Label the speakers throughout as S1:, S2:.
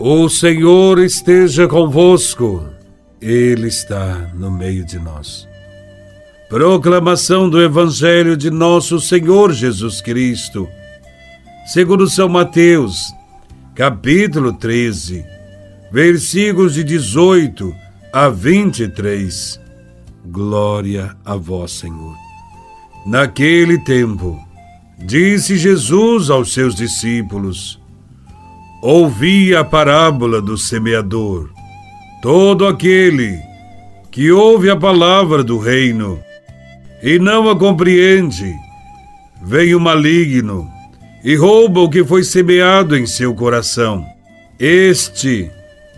S1: O Senhor esteja convosco, Ele está no meio de nós. Proclamação do Evangelho de Nosso Senhor Jesus Cristo, segundo São Mateus, capítulo 13, versículos de 18 a 23. Glória a Vós, Senhor. Naquele tempo, disse Jesus aos seus discípulos: Ouvi a parábola do semeador. Todo aquele que ouve a palavra do reino e não a compreende, vem o maligno e rouba o que foi semeado em seu coração. Este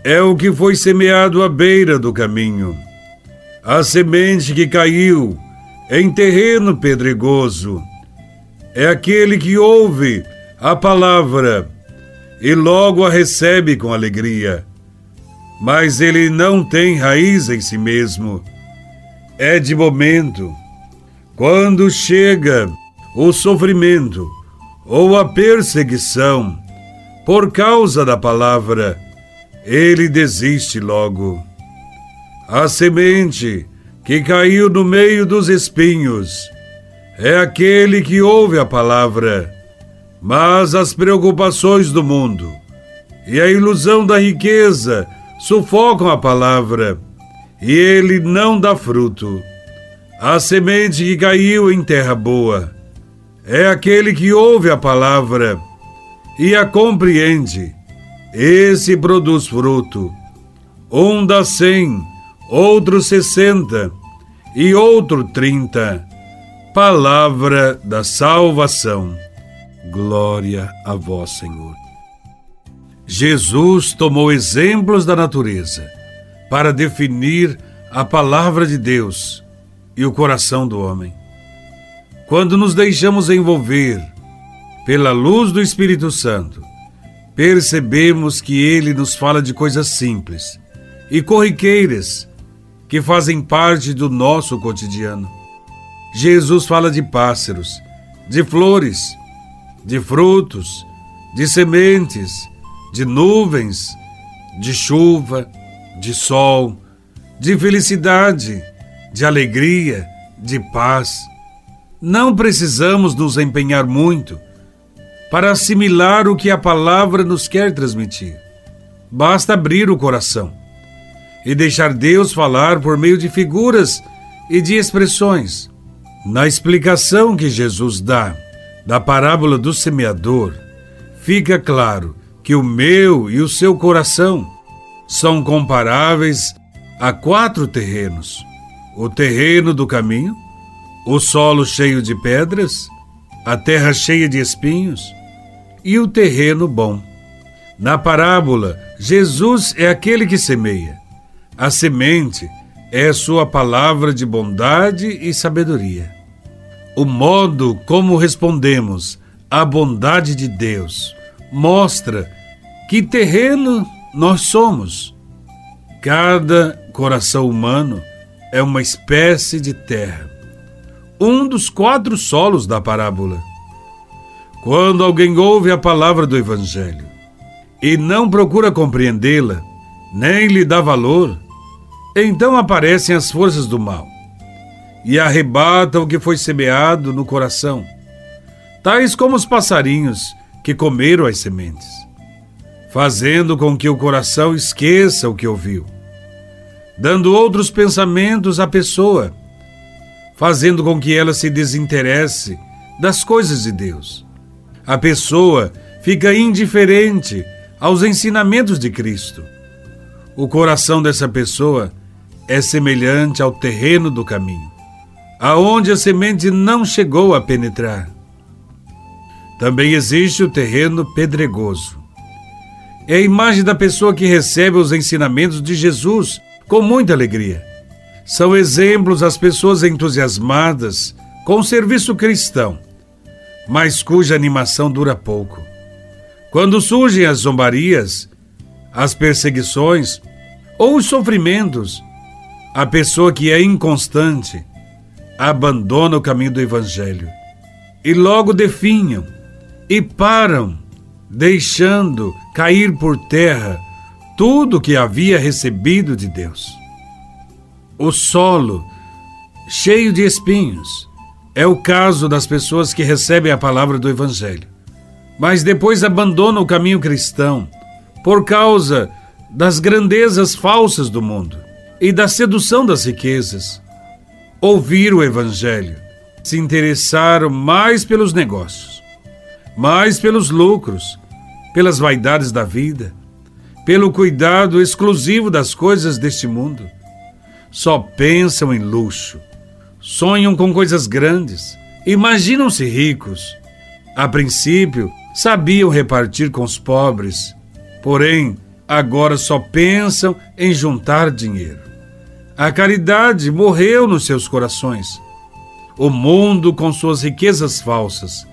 S1: é o que foi semeado à beira do caminho. A semente que caiu em terreno pedregoso é aquele que ouve a palavra e logo a recebe com alegria. Mas ele não tem raiz em si mesmo. É de momento. Quando chega o sofrimento ou a perseguição por causa da palavra, ele desiste logo. A semente que caiu no meio dos espinhos é aquele que ouve a palavra mas as preocupações do mundo e a ilusão da riqueza sufocam a palavra e ele não dá fruto. A semente que caiu em terra boa é aquele que ouve a palavra e a compreende. Esse produz fruto. Um dá cem, outro sessenta e outro trinta. Palavra da salvação. Glória a vós, Senhor. Jesus tomou exemplos da natureza para definir a palavra de Deus e o coração do homem. Quando nos deixamos envolver pela luz do Espírito Santo, percebemos que ele nos fala de coisas simples e corriqueiras que fazem parte do nosso cotidiano. Jesus fala de pássaros, de flores, de frutos, de sementes, de nuvens, de chuva, de sol, de felicidade, de alegria, de paz. Não precisamos nos empenhar muito para assimilar o que a palavra nos quer transmitir. Basta abrir o coração e deixar Deus falar por meio de figuras e de expressões. Na explicação que Jesus dá, da parábola do semeador, fica claro que o meu e o seu coração são comparáveis a quatro terrenos: o terreno do caminho, o solo cheio de pedras, a terra cheia de espinhos e o terreno bom. Na parábola, Jesus é aquele que semeia. A semente é sua palavra de bondade e sabedoria. O modo como respondemos à bondade de Deus mostra que terreno nós somos. Cada coração humano é uma espécie de terra, um dos quatro solos da parábola. Quando alguém ouve a palavra do Evangelho e não procura compreendê-la, nem lhe dá valor, então aparecem as forças do mal e arrebata o que foi semeado no coração, tais como os passarinhos que comeram as sementes, fazendo com que o coração esqueça o que ouviu, dando outros pensamentos à pessoa, fazendo com que ela se desinteresse das coisas de Deus. A pessoa fica indiferente aos ensinamentos de Cristo. O coração dessa pessoa é semelhante ao terreno do caminho aonde a semente não chegou a penetrar. Também existe o terreno pedregoso. É a imagem da pessoa que recebe os ensinamentos de Jesus com muita alegria. São exemplos as pessoas entusiasmadas com o serviço cristão, mas cuja animação dura pouco. Quando surgem as zombarias, as perseguições ou os sofrimentos, a pessoa que é inconstante, abandonam o caminho do Evangelho e logo definham e param, deixando cair por terra tudo que havia recebido de Deus. O solo, cheio de espinhos, é o caso das pessoas que recebem a palavra do Evangelho, mas depois abandonam o caminho cristão por causa das grandezas falsas do mundo e da sedução das riquezas. Ouviram o Evangelho, se interessaram mais pelos negócios, mais pelos lucros, pelas vaidades da vida, pelo cuidado exclusivo das coisas deste mundo. Só pensam em luxo, sonham com coisas grandes, imaginam-se ricos. A princípio, sabiam repartir com os pobres, porém, agora só pensam em juntar dinheiro. A caridade morreu nos seus corações. O mundo, com suas riquezas falsas,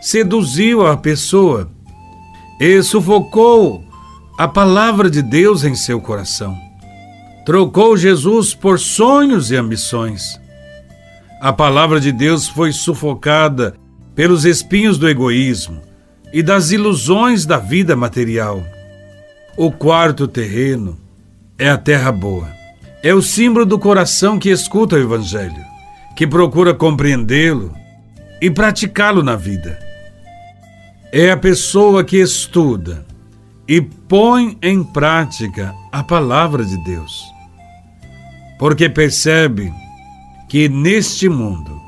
S1: seduziu a pessoa e sufocou a palavra de Deus em seu coração. Trocou Jesus por sonhos e ambições. A palavra de Deus foi sufocada pelos espinhos do egoísmo e das ilusões da vida material. O quarto terreno é a terra boa. É o símbolo do coração que escuta o Evangelho, que procura compreendê-lo e praticá-lo na vida. É a pessoa que estuda, e põe em prática a palavra de Deus. Porque percebe que neste mundo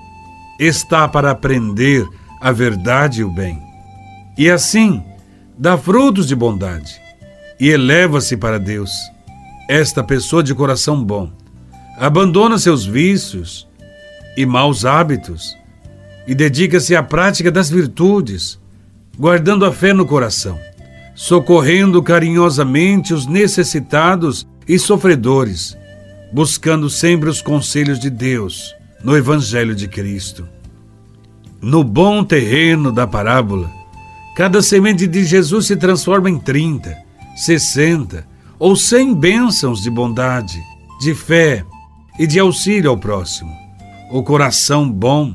S1: está para aprender a verdade e o bem. E assim dá frutos de bondade e eleva-se para Deus. Esta pessoa de coração bom abandona seus vícios e maus hábitos e dedica-se à prática das virtudes, guardando a fé no coração socorrendo carinhosamente os necessitados e sofredores, buscando sempre os conselhos de Deus no Evangelho de Cristo. No bom terreno da parábola, cada semente de Jesus se transforma em 30, 60 ou 100 bênçãos de bondade, de fé e de auxílio ao próximo. O coração bom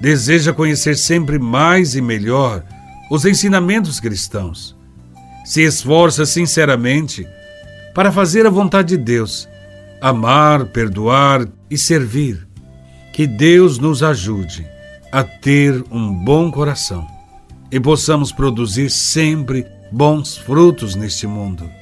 S1: deseja conhecer sempre mais e melhor os ensinamentos cristãos se esforça sinceramente para fazer a vontade de Deus, amar, perdoar e servir. Que Deus nos ajude a ter um bom coração e possamos produzir sempre bons frutos neste mundo.